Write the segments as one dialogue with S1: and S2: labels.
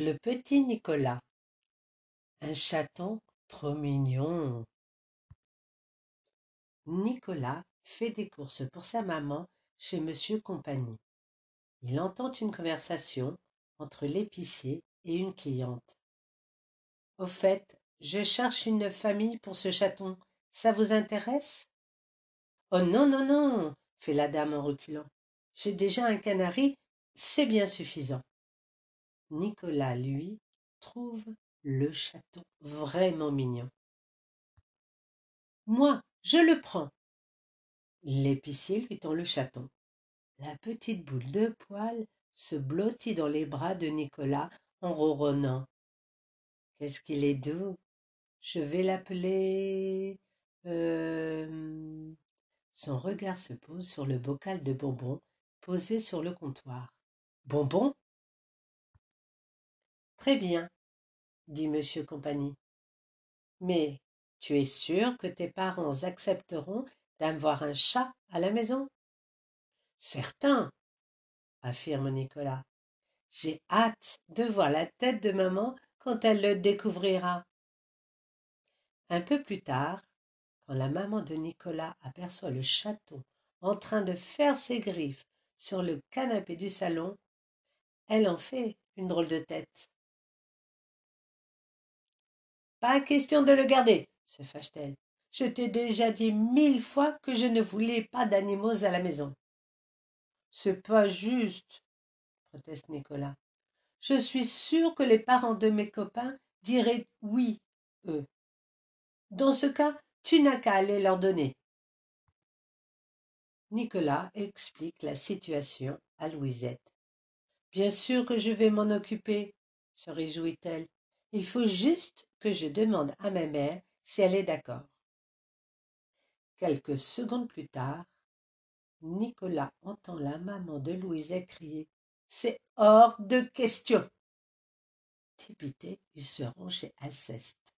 S1: Le petit Nicolas. Un chaton trop mignon. Nicolas fait des courses pour sa maman chez Monsieur Compagnie. Il entend une conversation entre l'épicier et une cliente. Au fait, je cherche une famille pour ce chaton. Ça vous intéresse? Oh non, non, non, fait la dame en reculant. J'ai déjà un canari, c'est bien suffisant. Nicolas, lui, trouve le chaton vraiment mignon. Moi, je le prends. L'épicier lui tend le chaton. La petite boule de poil se blottit dans les bras de Nicolas en ronronnant. Qu'est-ce qu'il est doux. Je vais l'appeler. Euh... Son regard se pose sur le bocal de bonbons posé sur le comptoir. Bonbons? Très bien, dit Monsieur Compagnie. Mais tu es sûr que tes parents accepteront d'avoir un chat à la maison? Certain, affirme Nicolas. J'ai hâte de voir la tête de maman quand elle le découvrira. Un peu plus tard, quand la maman de Nicolas aperçoit le chaton en train de faire ses griffes sur le canapé du salon, elle en fait une drôle de tête. Pas question de le garder, se fâche-t-elle. Je t'ai déjà dit mille fois que je ne voulais pas d'animaux à la maison. C'est pas juste, proteste Nicolas. Je suis sûr que les parents de mes copains diraient oui, eux. Dans ce cas, tu n'as qu'à aller leur donner. Nicolas explique la situation à Louisette. Bien sûr que je vais m'en occuper, se réjouit-elle. Il faut juste que je demande à ma mère si elle est d'accord. Quelques secondes plus tard, Nicolas entend la maman de Louisette crier C'est hors de question. Dépité, il se rend chez Alceste.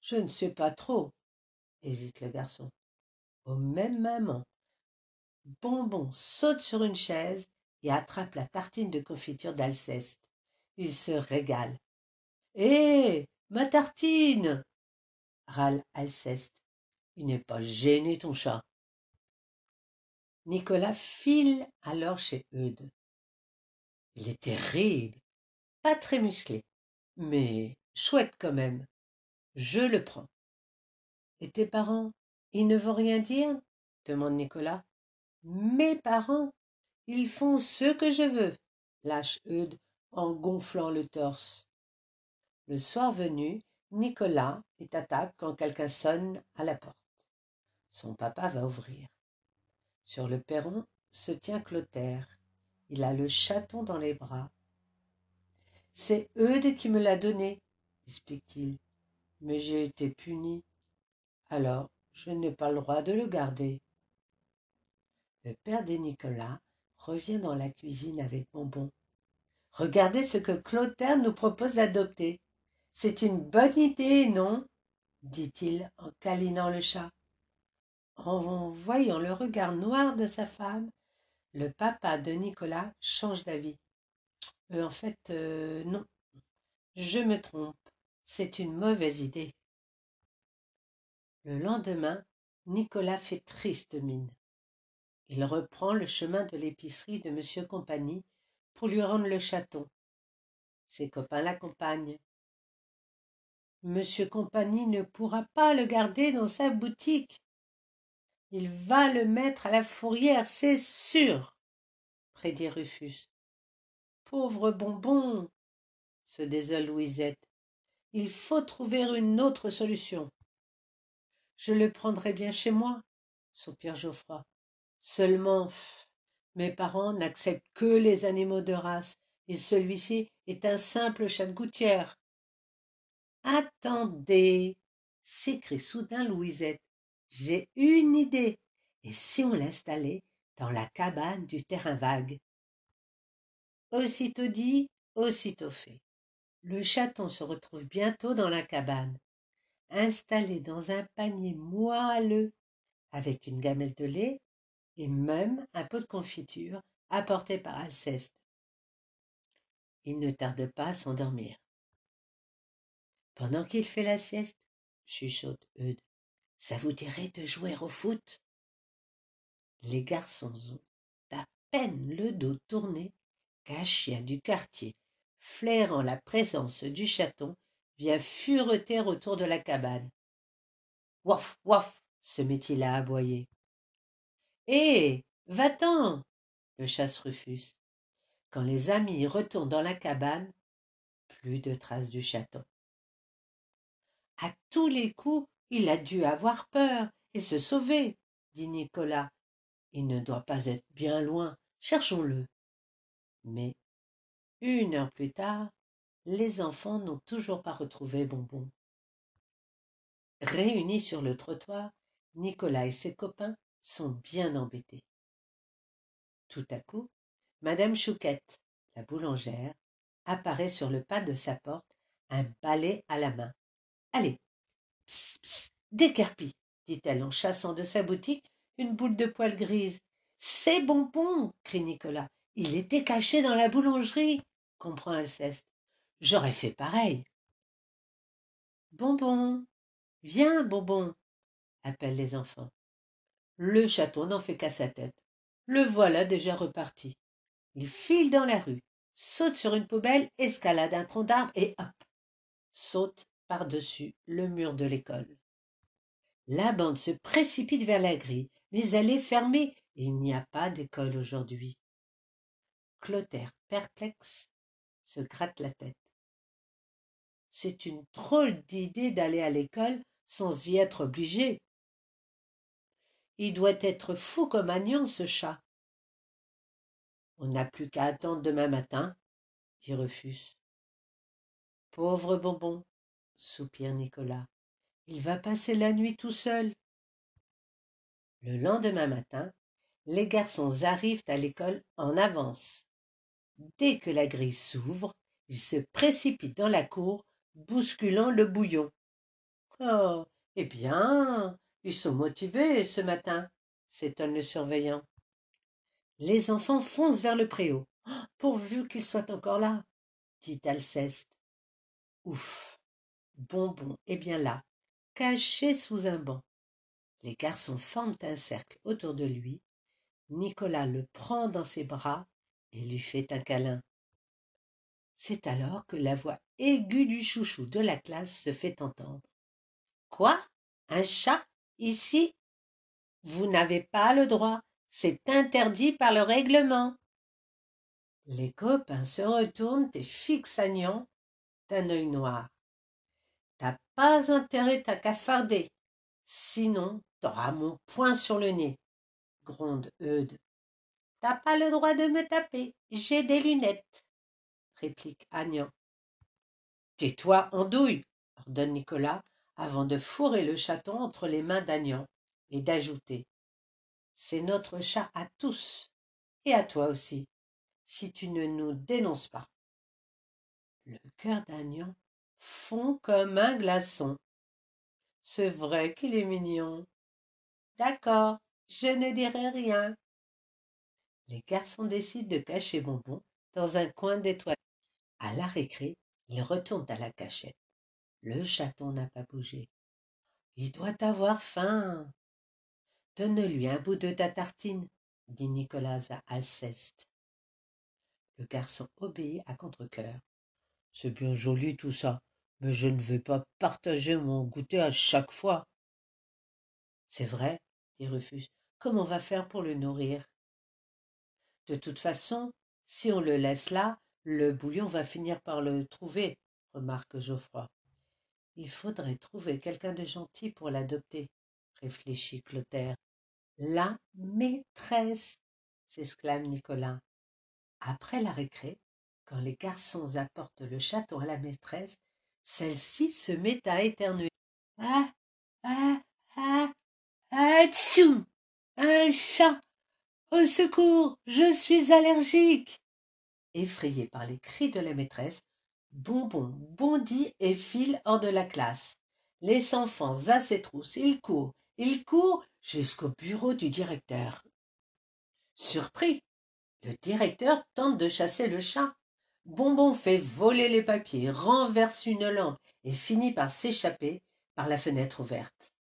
S1: Je ne sais pas trop, hésite le garçon. Au même moment, Bonbon saute sur une chaise et attrape la tartine de confiture d'Alceste. Il se régale. Hé ma tartine râle Alceste. Il n'est pas gêné, ton chat. Nicolas file alors chez Eudes. Il est terrible, pas très musclé, mais chouette quand même. Je le prends. Et tes parents, ils ne vont rien dire? demande Nicolas. Mes parents, ils font ce que je veux, lâche Eudes en gonflant le torse. Le soir venu, Nicolas est à table quand quelqu'un sonne à la porte. Son papa va ouvrir. Sur le perron se tient Clotaire. Il a le chaton dans les bras. C'est Eudes qui me l'a donné, explique-t-il. Mais j'ai été puni. Alors, je n'ai pas le droit de le garder. Le père de Nicolas revient dans la cuisine avec Bonbon. Regardez ce que Clotaire nous propose d'adopter. C'est une bonne idée, non? dit-il en câlinant le chat. En voyant le regard noir de sa femme, le papa de Nicolas change d'avis. Euh, en fait, euh, non, je me trompe. C'est une mauvaise idée. Le lendemain, Nicolas fait triste mine. Il reprend le chemin de l'épicerie de Monsieur Compagnie pour lui rendre le chaton. Ses copains l'accompagnent. Monsieur Compagnie ne pourra pas le garder dans sa boutique. Il va le mettre à la fourrière, c'est sûr, prédit Rufus. Pauvre bonbon, se désole Louisette. Il faut trouver une autre solution. Je le prendrai bien chez moi, soupire Geoffroy. Seulement, mes parents n'acceptent que les animaux de race, et celui-ci est un simple chat de gouttière. Attendez s'écrie soudain Louisette. J'ai une idée. Et si on l'installait dans la cabane du terrain vague? Aussitôt dit, aussitôt fait. Le chaton se retrouve bientôt dans la cabane, installé dans un panier moelleux, avec une gamelle de lait et même un pot de confiture apporté par Alceste. il ne tarde pas à s'endormir. Pendant qu'il fait la sieste, chuchote Eudes, ça vous dirait de jouer au foot? Les garçons ont à peine le dos tourné qu'un chien du quartier, flairant la présence du chaton, vient fureter autour de la cabane. Waf, waf, se met-il à aboyer. Hé, va-t'en le chasse Rufus. Quand les amis retournent dans la cabane, plus de traces du chaton. À tous les coups, il a dû avoir peur et se sauver, dit Nicolas. Il ne doit pas être bien loin. Cherchons-le. Mais, une heure plus tard, les enfants n'ont toujours pas retrouvé Bonbon. Réunis sur le trottoir, Nicolas et ses copains sont bien embêtés. Tout à coup, Madame Chouquette, la boulangère, apparaît sur le pas de sa porte, un balai à la main. Allez, décarpie, dit-elle en chassant de sa boutique une boule de poil grise. C'est bonbon, crie Nicolas. Il était caché dans la boulangerie, comprend Alceste. J'aurais fait pareil. Bonbon, viens, bonbon, appellent les enfants. Le château n'en fait qu'à sa tête. Le voilà déjà reparti. Il file dans la rue, saute sur une poubelle, escalade un tronc d'arbre et hop, saute par-dessus le mur de l'école. La bande se précipite vers la grille, mais elle est fermée et il n'y a pas d'école aujourd'hui. Clotaire, perplexe, se gratte la tête. C'est une drôle d'idée d'aller à l'école sans y être obligé. Il doit être fou comme Agnan, ce chat. On n'a plus qu'à attendre demain matin, dit Rufus. Pauvre bonbon, soupire Nicolas. Il va passer la nuit tout seul. Le lendemain matin, les garçons arrivent à l'école en avance. Dès que la grille s'ouvre, ils se précipitent dans la cour bousculant le bouillon. Oh. Eh bien. Ils sont motivés ce matin, s'étonne le surveillant. Les enfants foncent vers le préau. Oh, pourvu qu'ils soient encore là, dit Alceste. Ouf. Bonbon est bien là, caché sous un banc. Les garçons forment un cercle autour de lui. Nicolas le prend dans ses bras et lui fait un câlin. C'est alors que la voix aiguë du chouchou de la classe se fait entendre. Quoi? Un chat? Ici? Vous n'avez pas le droit. C'est interdit par le règlement. Les copains se retournent et fixent Agnan d'un œil noir. Pas intérêt à cafarder, sinon t'auras mon poing sur le nez, gronde Eudes. T'as pas le droit de me taper, j'ai des lunettes réplique Agnan. Tais-toi, andouille, ordonne Nicolas, avant de fourrer le chaton entre les mains d'Agnan, et d'ajouter. C'est notre chat à tous, et à toi aussi, si tu ne nous dénonces pas. Le cœur d'Agnan fond comme un glaçon. C'est vrai qu'il est mignon. D'accord, je ne dirai rien. Les garçons décident de cacher Bonbon dans un coin des toilettes. À la récré, il retourne à la cachette. Le chaton n'a pas bougé. Il doit avoir faim. Donne-lui un bout de ta tartine, dit Nicolas à Alceste. Le garçon obéit à contre-cœur. C'est bien joli tout ça, mais je ne vais pas partager mon goûter à chaque fois. C'est vrai, dit Rufus. Comment on va faire pour le nourrir? De toute façon, si on le laisse là, le bouillon va finir par le trouver, remarque Geoffroy. Il faudrait trouver quelqu'un de gentil pour l'adopter, réfléchit Clotaire. La maîtresse s'exclame Nicolas. Après la récré, quand les garçons apportent le chaton à la maîtresse, celle-ci se met à éternuer. Ah ah ah ah Un chat Au secours Je suis allergique Effrayé par les cris de la maîtresse, Bonbon bondit et file hors de la classe. Les enfants à ses trousses, il court, il court jusqu'au bureau du directeur. Surpris, le directeur tente de chasser le chat, Bonbon fait voler les papiers, renverse une lampe et finit par s'échapper par la fenêtre ouverte.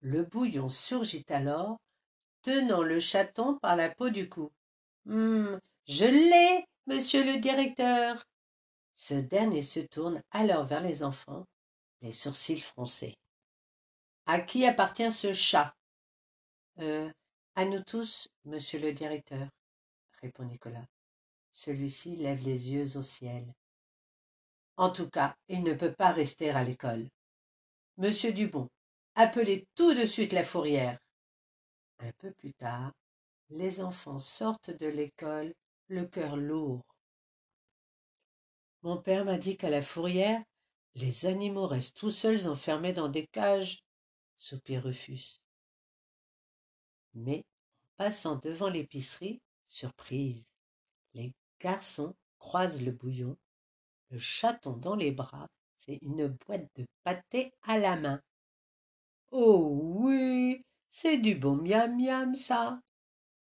S1: Le bouillon surgit alors, tenant le chaton par la peau du cou. Hum, je l'ai, monsieur le directeur. Ce dernier se tourne alors vers les enfants, les sourcils froncés. À qui appartient ce chat? Euh, À nous tous, monsieur le directeur, répond Nicolas. Celui-ci lève les yeux au ciel. En tout cas, il ne peut pas rester à l'école. Monsieur Dubon, appelez tout de suite la fourrière. Un peu plus tard, les enfants sortent de l'école, le cœur lourd. Mon père m'a dit qu'à la fourrière, les animaux restent tout seuls enfermés dans des cages, soupir Rufus. Mais, en passant devant l'épicerie, surprise, croisent le bouillon, le chaton dans les bras c'est une boîte de pâté à la main. Oh oui, c'est du bon miam miam, ça.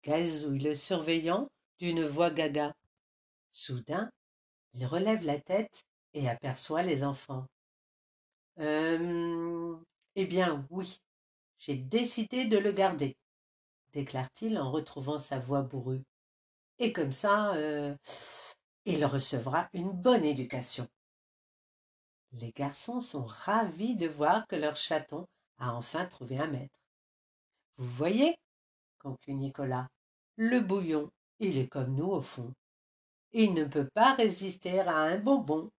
S1: Gazouille le surveillant d'une voix gaga. Soudain, il relève la tête et aperçoit les enfants. Euh, eh bien, oui, j'ai décidé de le garder, déclare-t-il en retrouvant sa voix bourrue. Et comme ça, euh, il recevra une bonne éducation. Les garçons sont ravis de voir que leur chaton a enfin trouvé un maître. Vous voyez, conclut Nicolas, le bouillon, il est comme nous au fond. Il ne peut pas résister à un bonbon.